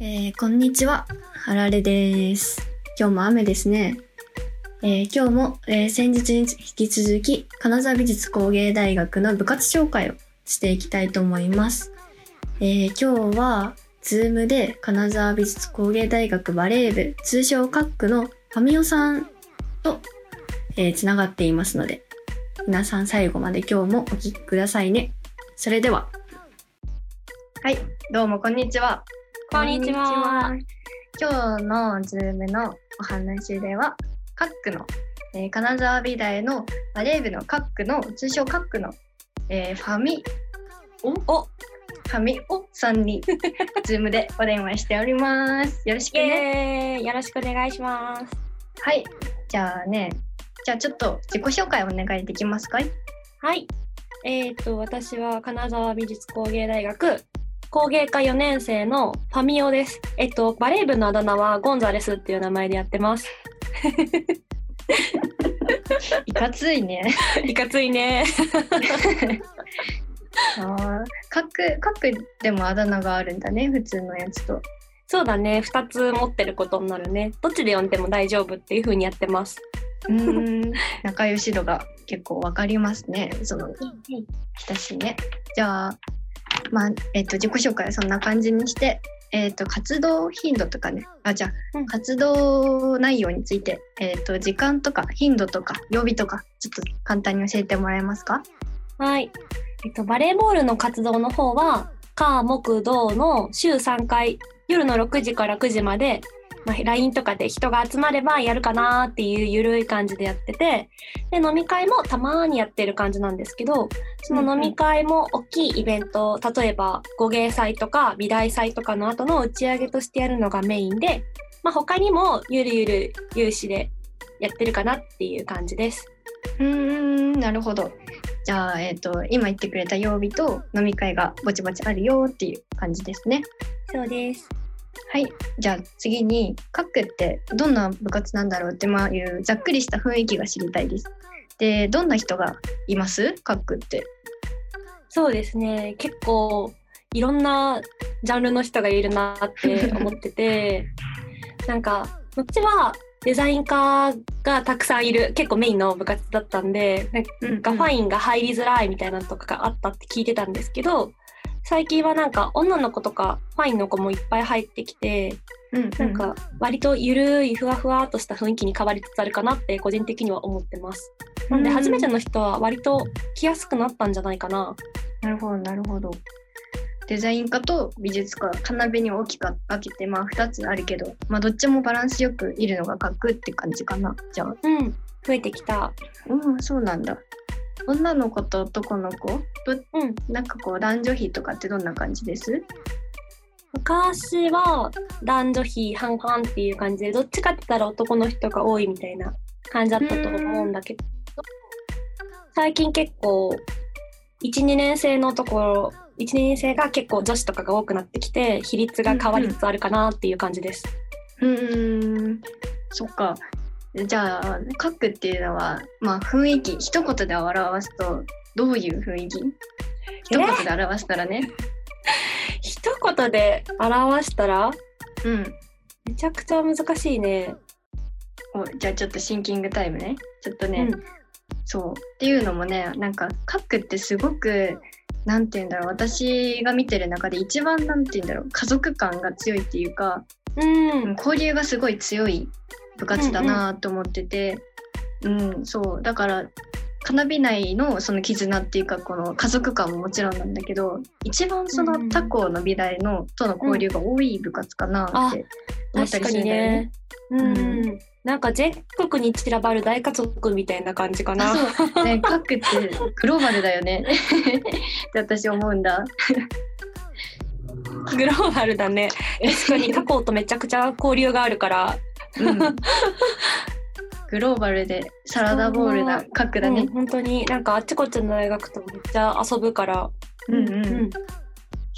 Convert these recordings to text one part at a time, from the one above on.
えー、こんにちは、はられです。今日も雨ですね。えー今日も、えー先日に引き続き、金沢美術工芸大学の部活紹介をしていきたいと思います。え今日は、ズームで金沢美術工芸大学バレー部、通称カックのファミオさんと、えー、つながっていますので、皆さん最後まで今日もお聞きくださいね。それでは。はい、どうもこんにちは。こんにちは。今日のズームのお話では、カックの、えー金沢美大のバレー部のカックの、通称カックの、えーファミオお？ファミオさんに、ズームでお電話しております。よろしくイね。よろしくお願いします。はい。じゃあね、じゃあちょっと自己紹介お願いできますかはい。えっ、と、私は金沢美術工芸大学工芸科4年生のファミオです。えっと、バレー部のあだ名はゴンザレスっていう名前でやってます。いかついね。いかついね。あーカック、カックでもあだ名があるんだね、普通のやつと。そうだね。2つ持ってることになるね。どっちで読んでも大丈夫っていう風にやってます。うーん、仲良し度が結構わかりますね。その、親しいね。じゃあ、まあ、えっ、と、自己紹介はそんな感じにして、えっ、と、活動頻度とかね、あ、じゃあ、うん。活動内容について、えっ、と、時間とか頻度とか曜日とか、ちょっと簡単に教えてもらえますか？はい。えっと、バレーボールの活動の方は、火、木、土の週3回、夜の6時から9時まで、まあ、LINE とかで人が集まればやるかなっていうゆるい感じでやってて、で、飲み会もたまにやってる感じなんですけど、その飲み会も大きいイベント、例えば語芸祭とか美大祭とかの後の打ち上げとしてやるのがメインで、まあ、他にもゆるゆる有志でやってるかなっていう感じです。うーん、なるほど。じゃあ、えっ、と、今言ってくれた曜日と飲み会がぼちぼちあるよっていう感じですね。そうです。はい。じゃあ次に、カックってどんな部活なんだろうってまあいうざっくりした雰囲気が知りたいです。で、どんな人がいます？カックって。そうですね結構いろんなジャンルの人がいるなって思ってて なんかこっちはデザイン科がたくさんいる結構メインの部活だったんでなんかファインが入りづらいみたいなのとかがあったって聞いてたんですけど最近はなんか女の子とかファインの子もいっぱい入ってきてうん、うん、なんか割とゆるいふわふわっとした雰囲気に変わりつつあるかなって個人的には思ってます。なんで初めての人は割と来やすくなったんじゃないかな。なるほど、なるほど。デザイン科と美術科、金辺に大きく分けて、まあ2つあるけど、まあどっちもバランスよくいるのがカックって感じかな。じゃあ。うん、増えてきた。うん、そうなんだ。女の子と男の子？どうん、なんかこう男女比とかってどんな感じです？昔は男女比半々っていう感じでどっちかって言ったら男の人が多いみたいな感じだったと思うんだけど最近結構12年生のところ12年生が結構女子とかが多くなってきて比率が変わりつつあるかなっていう感じです。うーん、そっか。じゃあ、カックっていうのは、まあ雰囲気、一言で表すと、どういう雰囲気？一言で表したらね。一言で表したら？うん。めちゃくちゃ難しいね。おじゃあちょっとシンキングタイムね。ちょっとね、うんそう。っていうのもね、なんか、カックってすごく、なんて言うんだろう、私が見てる中で一番なんて言うんだろう、家族感が強いっていうか、うん、交流がすごい強い部活だなと思ってて、うん、そう。だから、花火内のその絆っていうか、この家族感ももちろんなんだけど、一番そうんうんの他校の美大のとの交流が多い部活かなって思ったりする確かにんだよねね。。うん、なんか全国に散らばる大家族みたいな感じかな。あそうね、カックってグローバルだよねって私思うんだ。グローバルだね。確かに他校とめちゃくちゃ交流があるから。うん、グローバルでサラダボールなカックだねうん。本当になんかあっちこっちの大学とめっちゃ遊ぶから。うんうん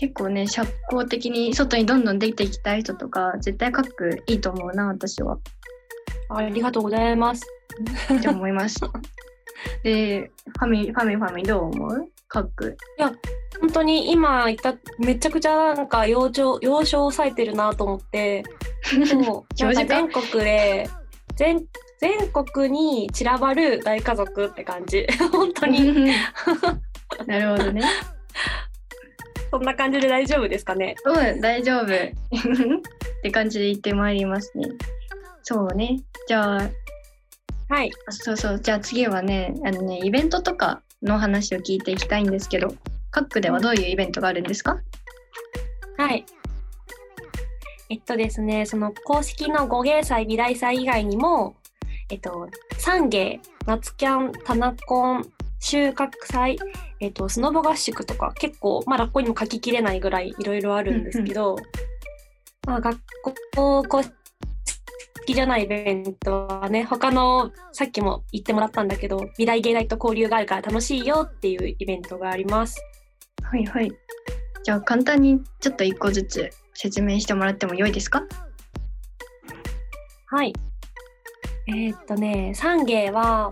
結構ね社交的に外にどんどん出ていきたい人とか絶対カックいいと思うな私はありがとうございます。って思います。でファミファミファミどう思う？カック。本当に今言っためちゃくちゃなんか幼少幼少を抑えてるなと思ってそうなんか全国で全全国に散らばる大家族って感じ 本当に なるほどね。そんな感じで大丈夫ですかね？うん、大丈夫。って感じで言ってまいりますね。そうね。じゃあ、はいあそうそう。じゃあ次はね、あのね、イベントとかの話を聞いていきたいんですけど、カックではどういうイベントがあるんですか？はいえっとですねその公式の五芸祭美大祭以外にもえっと三芸夏キャンタナコン収穫祭、えっと、スノボ合宿とか結構まだここにも書ききれないぐらいいろいろあるんですけど、まあ、学校公式じゃないイベントはね他のさっきも言ってもらったんだけど美大芸大と交流があるから楽しいよっていうイベントがあります。はいはい。じゃあ簡単にちょっと一個ずつ説明してもらっても良いですか？はい。えーっとね、三芸は、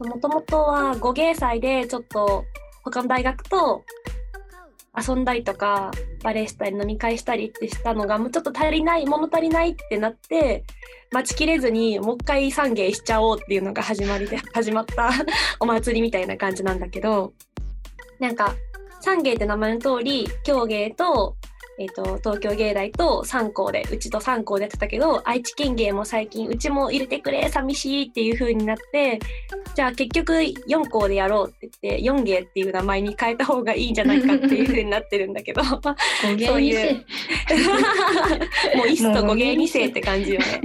もともとは五芸祭でちょっと他の大学と遊んだりとか、バレーしたり飲み会したりってしたのが、もうちょっと足りない、物足りないってなって、待ちきれずにもう一回三芸しちゃおうっていうのが始まりで、始まった お祭りみたいな感じなんだけど、なんか、三芸って名前の通り、京芸とえー、と東京芸大と3校でうちと3校でやってたけど愛知県芸も最近うちも入れてくれ寂しいっていう風になってじゃあ結局4校でやろうって言って4芸っていう名前に変えた方がいいんじゃないかっていう風になってるんだけど。そう にい。うせう。イスと5芸2世って感じよね。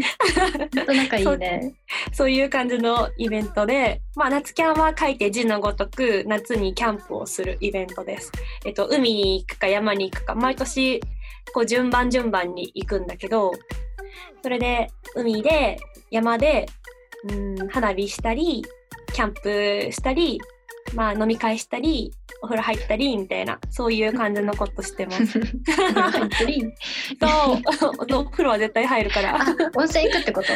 仲いいね。そういう感じのイベントで、まあ、夏キャンは書いて字のごとく夏にキャンプをするイベントです。えっと、海に行くか山に行くか毎年こう順番順番に行くんだけどそれで海で山でうん花火したりキャンプしたり、まあ、飲み会したりお風呂入ったりみたいなそういう感じのことしてます。そう お風呂は絶対入るから。あ、温泉行くってこと？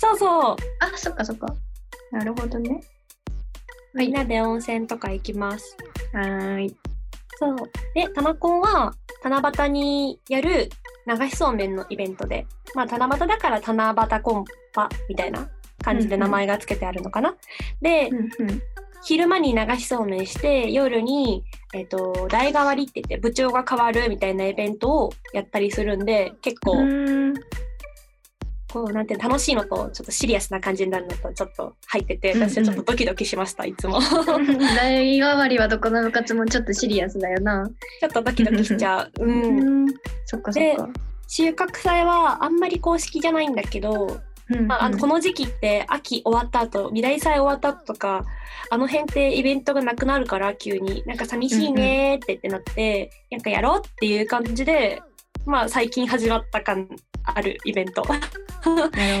そうそうあ、そっかそっか。なるほどね。はみんなで温泉とか行きます。はーい。そう。で、タナコンは七夕にやる流しそうめんのイベントで、まあ七夕だから七夕コンパみたいな感じで名前が付けてあるのかな。で、うん昼間に流しそうめんして、夜に、えっ、と、代替わりって言って部長が変わるみたいなイベントをやったりするんで、結構、うん。こう、なんて楽しいのと、ちょっとシリアスな感じになるのと、ちょっと入ってて、私はちょっとドキドキしました、いつも。ち代替わりはどこの部活もちょっとシリアスだよな。ょっとドキドキしちゃう。う。うんん。そっかそっか。収穫祭はあんまり公式じゃないんだけど、うんまあ、あのこの時期って秋終わった後未来祭終わった後とかあの辺ってイベントがなくなるから急になんか寂しいねーってってなって、なんかやろうっていう感じでまあ最近始まった感あるイベント。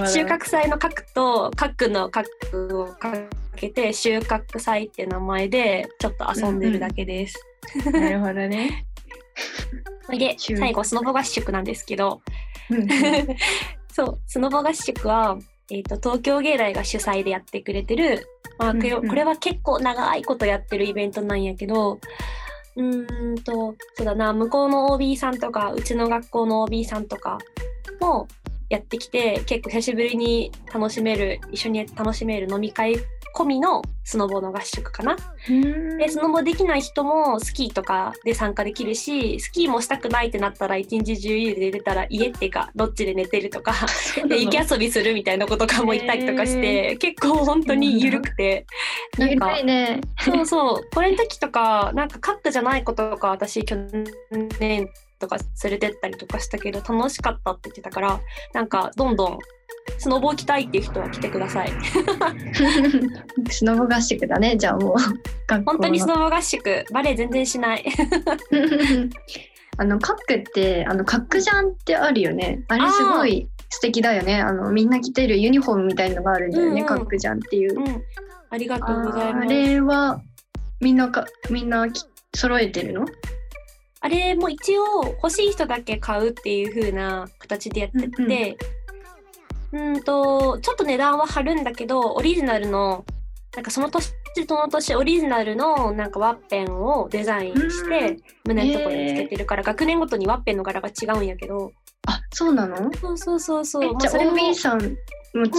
収穫祭の核と核の核をかけて収穫祭って名前でちょっと遊んでるだけです。なるほどね。そ れで最後スノボ合宿なんですけど。うん。そう、スノボ合宿は、えっ、と、東京芸大が主催でやってくれてる、まあ、これうんうん。これは結構長いことやってるイベントなんやけど、うーんと、そうだな、向こうの OB さんとか、うちの学校の OB さんとかもやってきて、結構久しぶりに楽しめる、一緒に楽しめる飲み会込みのスノボの合宿かな。で、スノボできない人もスキーとかで参加できるし、スキーもしたくないってなったら一日中家で出たら家っていうか、どっちで寝てるとか、で雪遊びするみたいなことかも行ったりとかして、結構本当に緩くて、なんかね。そうそうこれの時とかなんかカップじゃないこととか私去年とか連れてったりとかしたけど楽しかったって言ってたからなんかどんどんスノボ行きたいっていう人は来てください。スノボ合宿だね、じゃあもう。本当にスノボ合宿。バレエ全然しない。あの、カックって、あの、カックジャンってあるよね。あれすごい素敵だよね。あの、みんな着てるユニフォームみたいのがあるんだよね、うんうん。カックジャンっていう。う。ん。ありがとうございあますれは、みんなか、みんなき揃えてるの？あれも一応欲しい人だけ買うっていう風な形でやってて、うんとちょっと値段は張るんだけどオリジナルのなんかその年年その年オリジナルのなんかワッペンをデザインして胸のところにつけてるから、学年ごとにワッペンの柄が違うんやけど。あ、そうなの？そうそうそうそえう、まあ、じゃあそれも OB さんも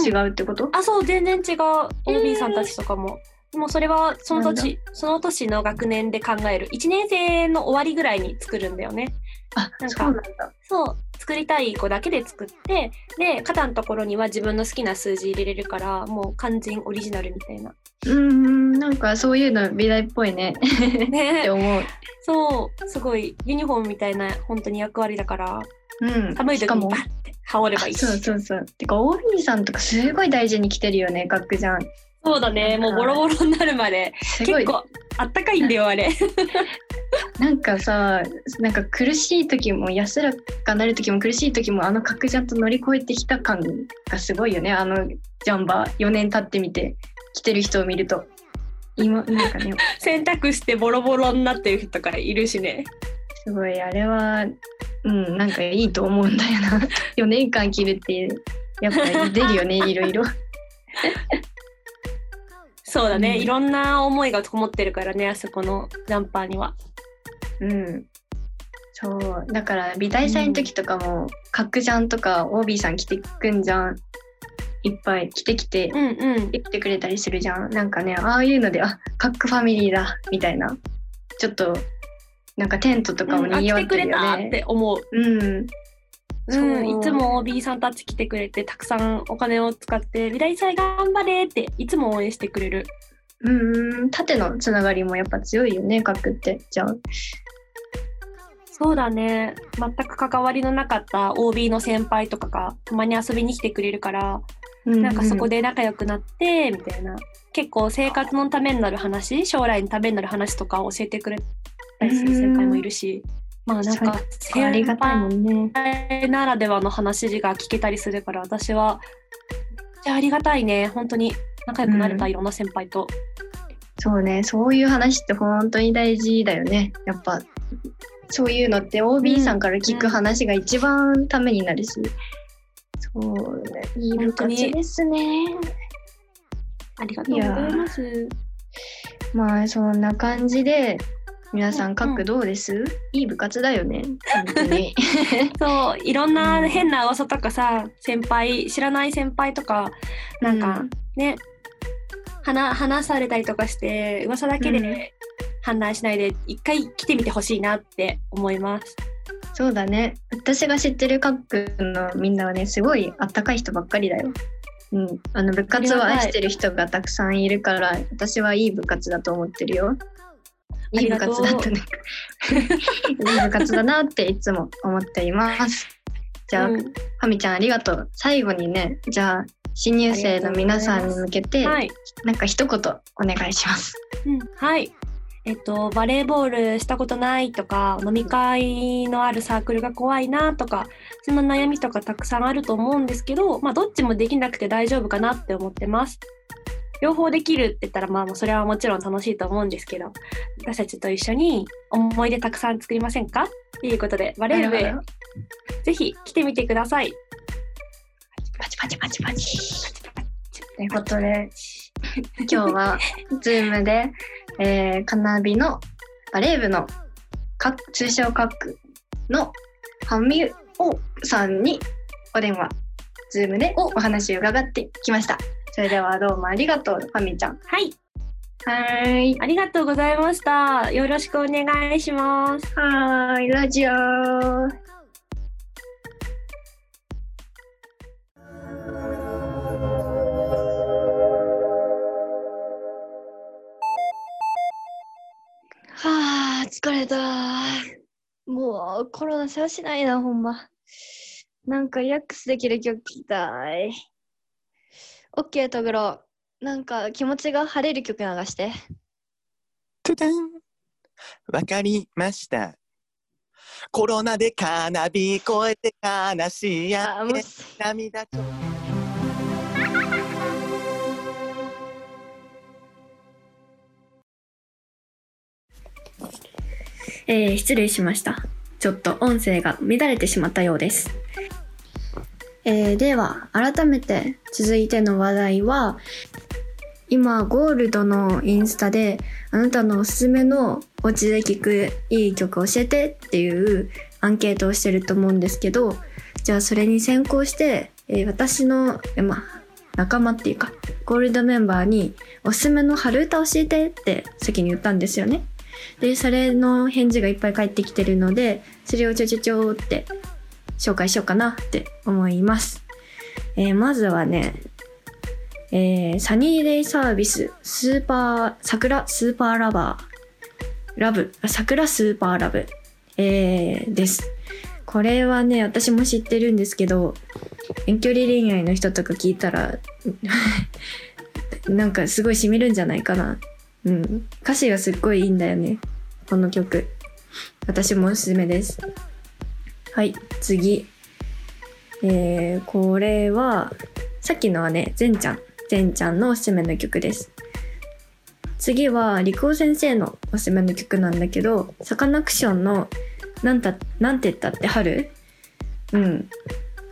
違うってこと、あそう全然違う。えー OB さんたちとかも、もうそれはその年その年の学年で考える1年生の終わりぐらいに作るんだよねあ、なんかそうなんだ。そう作りたい子だけで作ってで肩のところには自分の好きな数字入れれるからもう完全オリジナルみたいなうーん、なんかそういうの美大っぽいねってね思う。そうすごいユニフォームみたいな本当に役割だからうん。寒い時にバッて羽織ればいいしそうそうそう。てか OB さんとかすごい大事に着てるよね、学じゃん。そうだねもうボロボロになるまで。結構あったかいんだよあれ なんかさ、なんか苦しい時も安らかなる時も苦しい時もあの角ジャンと乗り越えてきた感がすごいよね。あのジャンバー4年経ってみて着てる人を見ると。今、なんかね、洗濯してボロボロになってる人とかいるしねすごい、あれは、うん、なんかいいと思うんだよな。4年間着るって、やっぱり出るよね、いろいろ。そうだね、うんいろんな思いがこもってるからねあそこのジャンパーにはうん。そう。だから、美大祭の時とかも、角ジャンとか OB さん着てくんじゃん。いっぱい着てきて、うんうん来てくれたりするじゃん。なんかね、ああいうので、あ、カックファミリーだ、みたいな。ちょっと、なんかテントとかもうんあ来賑わってるてくれたっよね。て思ううん。う、そうんいつも OB さんたち来てくれてたくさんお金を使って「美大祭頑張れ!」っていつも応援してくれるうんうん。縦のつながりもやっぱ強いよね、カックって。じゃあ。そうだね全く関わりのなかった OB の先輩とかがたまに遊びに来てくれるからなんかそこで。で仲良くなってみたいな結構生活のためになる話将来のためになる話とかを教えてくれたりする先輩もいるしまあなんかありがたいもんね。先輩ならではの話が聞けたりするから私はめっちゃありがたいね。本当に仲良くなれた、うん。いろんな先輩と。そうね、そういう話って本当に大事だよね。やっぱ、そういうのって OB さんから聞く話が一番ためになる。し。そうね、いい部活ですね。ありがとうございます。まあ、そんな感じで、皆さうんん各どうです、いい部活だよね。本当に。そういろんな変な噂とかさ先輩知らない先輩とかなんかね、話話されたりとかして噂だけうんで判断しないで一回来てみてほしいなって思います。そうだね。私が知ってる各のみんなはね、すごいあったかい人ばっかりだよ。うん。あの、部活を愛してる人がたくさんいるから、私はいい部活だと思ってるよ。いい部活だったね。いい部活だなっていつも思っています。じゃあ、うんファミちゃんありがとう。最後にね、じゃあ、新入生の皆さんに向けて、はい、なんか一言お願いします。うん、はい。えっと、バレーボールしたことないとか、飲み会のあるサークルが怖いなとか、そんな悩みとかたくさんあると思うんですけど、まあ、どっちもできなくて大丈夫かなって思ってます。両方できるって言ったら、まあ、それはもちろん楽しいと思うんですけど、私たちと一緒に思い出たくさん作りませんか？っていうことで、バレー部へぜひ来てみてください。パチパチパチパチ。ということで、今日は、ズームで、えー、カナビのバレー部の各通称各のハミオさんにお電話、ズームでお話を伺ってきました。それではどうもありがとう、ファミちゃん。はい、はーい。ありがとうございました。よろしくお願いします。はーい、ラジオはあ、疲れた。もうコロナ世話しないな、ほんま。なんかリラックスできる曲聴きたい。オッケー、トグロ。なんか気持ちが晴れる曲流して。トゥタンわかりました。コロナでカナビ越えて悲しいやあ、もう、涙ちょえー失礼しました。ちょっと音声が乱れてしまったようです。えーでは、改めて続いての話題は、今、ゴールドのインスタで、あなたのおすすめのお家で聴くいい曲教えてっていうアンケートをしてると思うんですけど、じゃあそれに先行して、えー私の、えまあ、仲間っていうか、ゴールドメンバーにおすすめの春歌教えてって先に言ったんですよね。で、それの返事がいっぱい返ってきてるので、それをちょちょちょって紹介しようかなって思います。えーまずはね、えーサニーデイサービス、スーパー、桜スーパーラバー、ラブ、あ桜スーパーラブ、えーです。これはね、私も知ってるんですけど、遠距離恋愛の人とか聞いたら、なんかすごい染みるんじゃないかな。うん。歌詞がすっごいいいんだよね。この曲。私もおすすめです。はい、次。えー、これは、さっきのはね、ゼンちゃん。ゼンちゃんのおすすめの曲です。次は、リコ先生のおすすめの曲なんだけど、サカナクションの、なんた、なんて言ったって春？うん。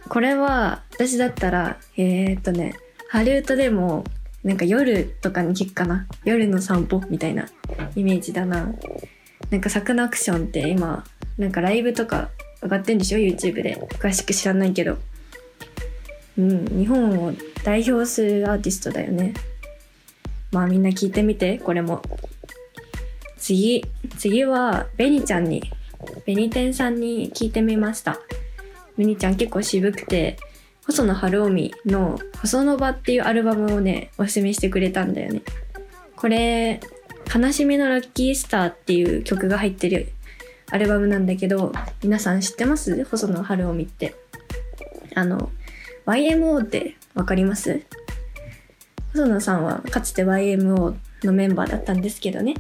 これは、私だったら、えー、っとね、春歌でも、なんか夜とかに聞くかな？夜の散歩みたいなイメージだな。なんかサカナクションって今、なんかライブとか上がってんでしょ ?YouTube で。詳しく知らないけど。うん、日本を代表するアーティストだよね。まあみんな聞いてみて、これも。次、次は、ベニちゃんに、ベニテンさんに聞いてみました。ベニちゃん結構渋くて、細野晴臣の「細野場」っていうアルバムをね、おすすめしてくれたんだよね。これ、悲しみのラッキースターっていう曲が入ってるアルバムなんだけど、皆さん知ってます？細野晴臣って。あの、YMO ってわかります？細野さんはかつて YMO のメンバーだったんですけどね。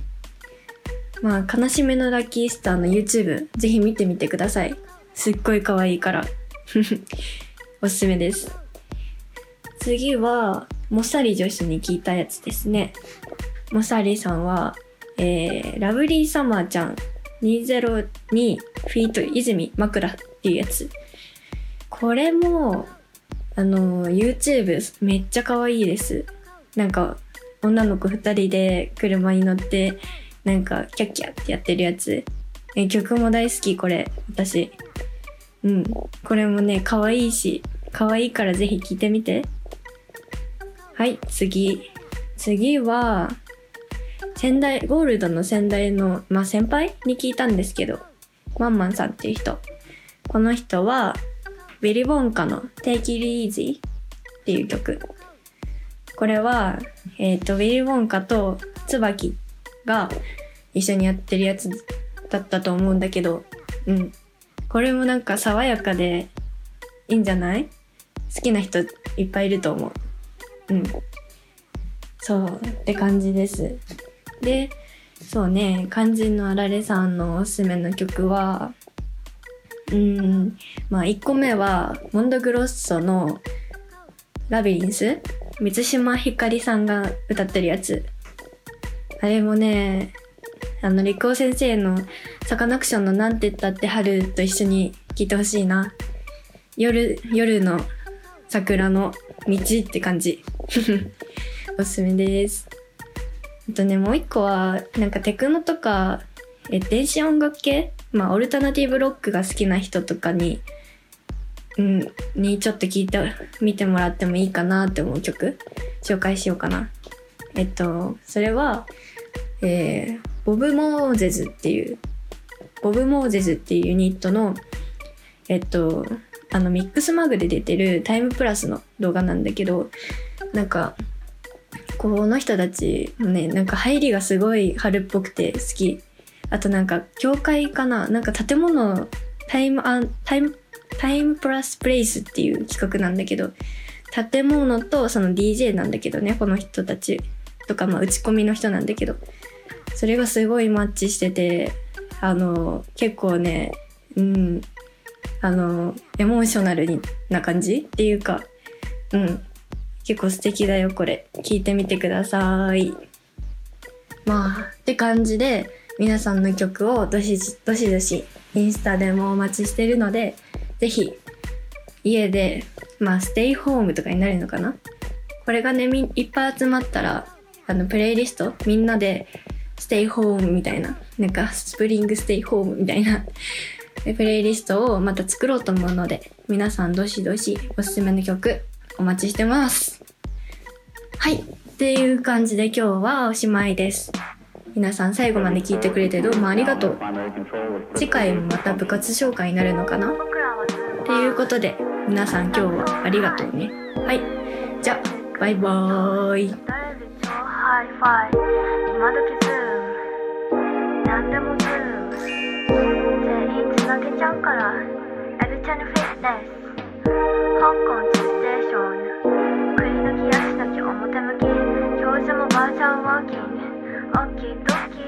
まあ、悲しみのラッキースターの YouTube ぜひ見てみてください。すっごい可愛いから。おすすめです。次は、モサリ女子に聞いたやつですね。モサリさんは、えー、ラブリーサマーちゃん202フィート泉枕っていうやつ。これも、あの、YouTube めっちゃ可愛いです。なんか、女の子二人で車に乗って、なんか、キャッキャってやってるやつ。え曲も大好き、これ、私。うん。これもね、可愛いし、可愛いからぜひ聴いてみて。はい、次。次は、仙台、ゴールドの仙台の、まあ、先輩に聞いたんですけど、マンマンさんっていう人。この人は、ウィリボンカの Take It Easy っていう曲。これは、えっ、と、ウィリボンカと椿が一緒にやってるやつだったと思うんだけど、うん。これもなんか爽やかでいいんじゃない？好きな人いっぱいいると思う。うん。そう、って感じです。で、そうね、肝心のあられさんのおすすめの曲は、うん、まあ1個目は、モンドグロッソのラビリンス？満島ひかりさんが歌ってるやつ。あれもね、あの、リコー先生のサカナクションのなんて言ったって春と一緒に聴いてほしいな。夜、夜の桜の道って感じ。おすすめです。あとね、もう一個は、なんかテクノとか、え、電子音楽系？まあ、オルタナティブロックが好きな人とかに、うん、にちょっと聞いてみてもらってもいいかなって思う曲、紹介しようかな。えっと、それは、えー、ボブ・モーゼズっていう、ボブ・モーゼズっていうユニットの、えっと、あの、ミックスマグで出てるタイムプラスの動画なんだけど、なんか、この人たちもね、なんか入りがすごい春っぽくて好き。あとなんか、教会かな？なんか建物、タイムアン、タイム、タイムプラスプレイスっていう企画なんだけど、建物とその DJ なんだけどね、この人たちとか、まあ打ち込みの人なんだけど、それがすごいマッチしてて、あの、結構ね、うん、あの、エモーショナルにな感じっていうか、うん、結構素敵だよ、これ。聞いてみてください。まあ、って感じで、皆さんの曲をどしどしどしインスタでもお待ちしてるので、ぜひ家で、まあステイホームとかになるのかな？これがね、いっぱい集まったらあのプレイリストみんなでステイホームみたいななんかスプリングステイホームみたいなプレイリストをまた作ろうと思うので皆さんどしどしおすすめの曲お待ちしてますはい。っていう感じで今日はおしまいです。皆さん最後まで聞いてくれてどうもありがとう。次回もまた部活紹介になるのかな？っていうことで皆さん今日はありがとうね。はい。じゃあバイバーイ。今時ズーム。何でもズーム。全員つなげちゃうから。エビチャンフィットネス。香港表向き。教授もバーチャルワーキングオッキードッキー。